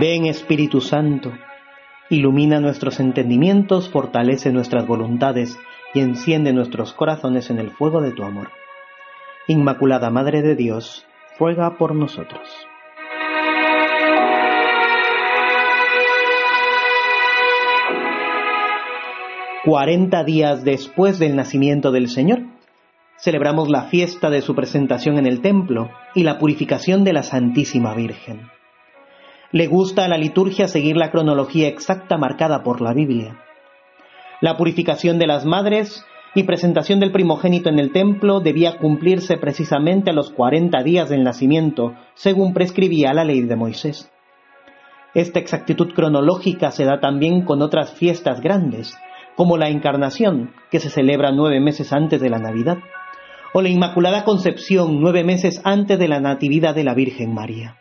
Ven Espíritu Santo, ilumina nuestros entendimientos, fortalece nuestras voluntades y enciende nuestros corazones en el fuego de tu amor. Inmaculada Madre de Dios, ruega por nosotros. Cuarenta días después del nacimiento del Señor, celebramos la fiesta de su presentación en el templo y la purificación de la Santísima Virgen. Le gusta a la liturgia seguir la cronología exacta marcada por la Biblia. La purificación de las madres y presentación del primogénito en el templo debía cumplirse precisamente a los cuarenta días del nacimiento, según prescribía la ley de Moisés. Esta exactitud cronológica se da también con otras fiestas grandes, como la Encarnación, que se celebra nueve meses antes de la Navidad o la Inmaculada Concepción nueve meses antes de la Natividad de la Virgen María.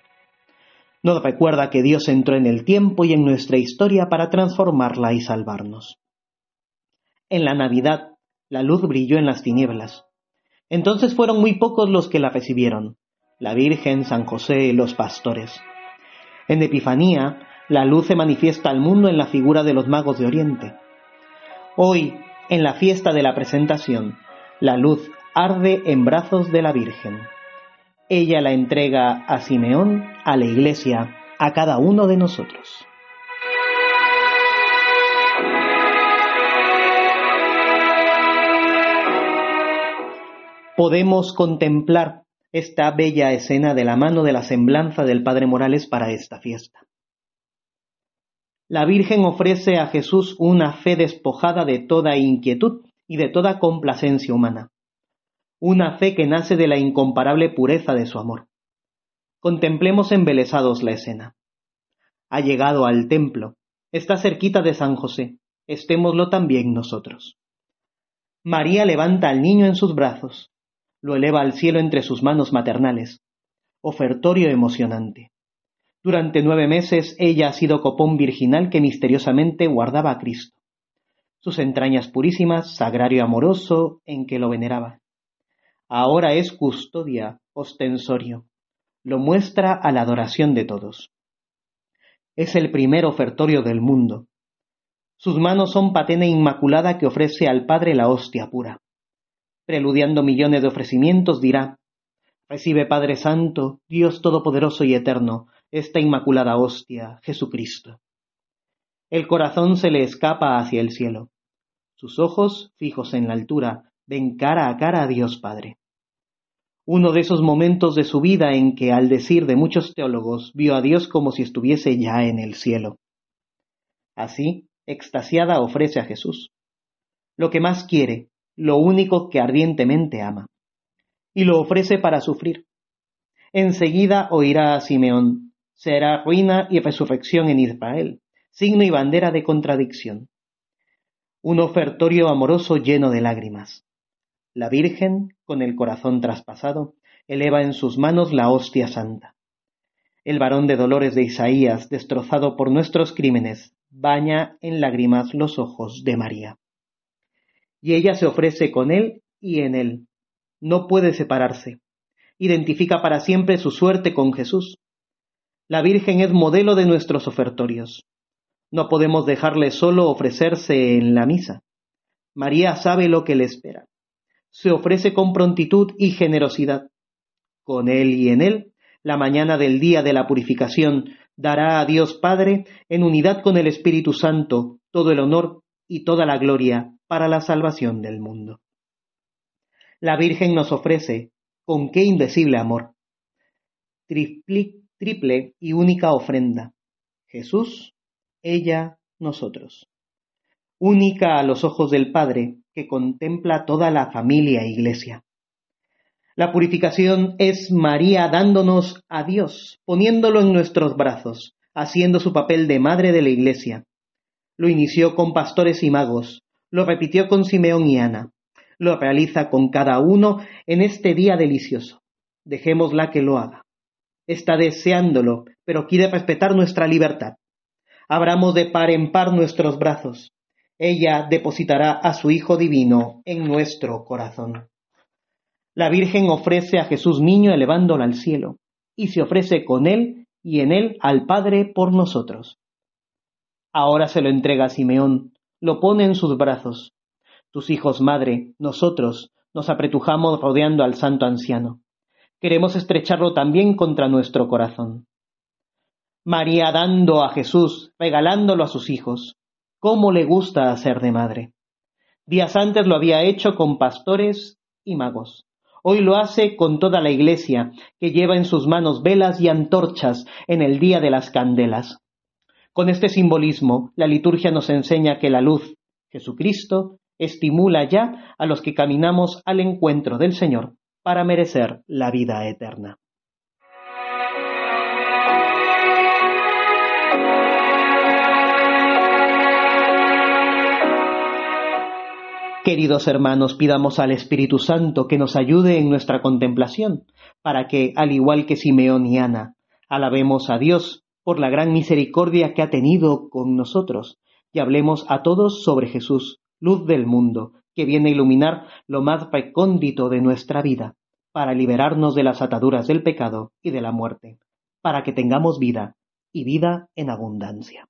Nos recuerda que Dios entró en el tiempo y en nuestra historia para transformarla y salvarnos. En la Navidad, la luz brilló en las tinieblas. Entonces fueron muy pocos los que la recibieron, la Virgen, San José y los pastores. En Epifanía, la luz se manifiesta al mundo en la figura de los magos de Oriente. Hoy, en la fiesta de la presentación, la luz arde en brazos de la Virgen. Ella la entrega a Simeón, a la Iglesia, a cada uno de nosotros. Podemos contemplar esta bella escena de la mano de la semblanza del Padre Morales para esta fiesta. La Virgen ofrece a Jesús una fe despojada de toda inquietud y de toda complacencia humana una fe que nace de la incomparable pureza de su amor. Contemplemos embelesados la escena. Ha llegado al templo, está cerquita de San José, estémoslo también nosotros. María levanta al niño en sus brazos, lo eleva al cielo entre sus manos maternales. Ofertorio emocionante. Durante nueve meses ella ha sido copón virginal que misteriosamente guardaba a Cristo. Sus entrañas purísimas, sagrario amoroso en que lo veneraba ahora es custodia, ostensorio. Lo muestra a la adoración de todos. Es el primer ofertorio del mundo. Sus manos son patena inmaculada que ofrece al Padre la hostia pura. Preludiando millones de ofrecimientos dirá, Recibe Padre Santo, Dios Todopoderoso y Eterno, esta inmaculada hostia, Jesucristo. El corazón se le escapa hacia el cielo. Sus ojos, fijos en la altura, ven cara a cara a Dios Padre uno de esos momentos de su vida en que, al decir de muchos teólogos, vio a Dios como si estuviese ya en el cielo. Así, extasiada ofrece a Jesús lo que más quiere, lo único que ardientemente ama, y lo ofrece para sufrir. Enseguida oirá a Simeón, será ruina y resurrección en Israel, signo y bandera de contradicción. Un ofertorio amoroso lleno de lágrimas. La Virgen, con el corazón traspasado, eleva en sus manos la hostia santa. El varón de dolores de Isaías, destrozado por nuestros crímenes, baña en lágrimas los ojos de María. Y ella se ofrece con él y en él. No puede separarse. Identifica para siempre su suerte con Jesús. La Virgen es modelo de nuestros ofertorios. No podemos dejarle solo ofrecerse en la misa. María sabe lo que le espera se ofrece con prontitud y generosidad. Con él y en él, la mañana del día de la purificación dará a Dios Padre, en unidad con el Espíritu Santo, todo el honor y toda la gloria para la salvación del mundo. La Virgen nos ofrece, con qué indecible amor, triple, triple y única ofrenda. Jesús, ella, nosotros. Única a los ojos del Padre, que contempla toda la familia iglesia. La purificación es María dándonos a Dios, poniéndolo en nuestros brazos, haciendo su papel de madre de la iglesia. Lo inició con pastores y magos, lo repitió con Simeón y Ana, lo realiza con cada uno en este día delicioso. Dejémosla que lo haga. Está deseándolo, pero quiere respetar nuestra libertad. Abramos de par en par nuestros brazos, ella depositará a su Hijo Divino en nuestro corazón. La Virgen ofrece a Jesús niño elevándolo al cielo, y se ofrece con él y en él al Padre por nosotros. Ahora se lo entrega a Simeón, lo pone en sus brazos. Tus hijos, madre, nosotros, nos apretujamos rodeando al santo anciano. Queremos estrecharlo también contra nuestro corazón. María dando a Jesús, regalándolo a sus hijos. ¿Cómo le gusta hacer de madre? Días antes lo había hecho con pastores y magos. Hoy lo hace con toda la iglesia, que lleva en sus manos velas y antorchas en el día de las candelas. Con este simbolismo, la liturgia nos enseña que la luz, Jesucristo, estimula ya a los que caminamos al encuentro del Señor para merecer la vida eterna. Queridos hermanos, pidamos al Espíritu Santo que nos ayude en nuestra contemplación, para que, al igual que Simeón y Ana, alabemos a Dios por la gran misericordia que ha tenido con nosotros, y hablemos a todos sobre Jesús, luz del mundo, que viene a iluminar lo más recóndito de nuestra vida, para liberarnos de las ataduras del pecado y de la muerte, para que tengamos vida, y vida en abundancia.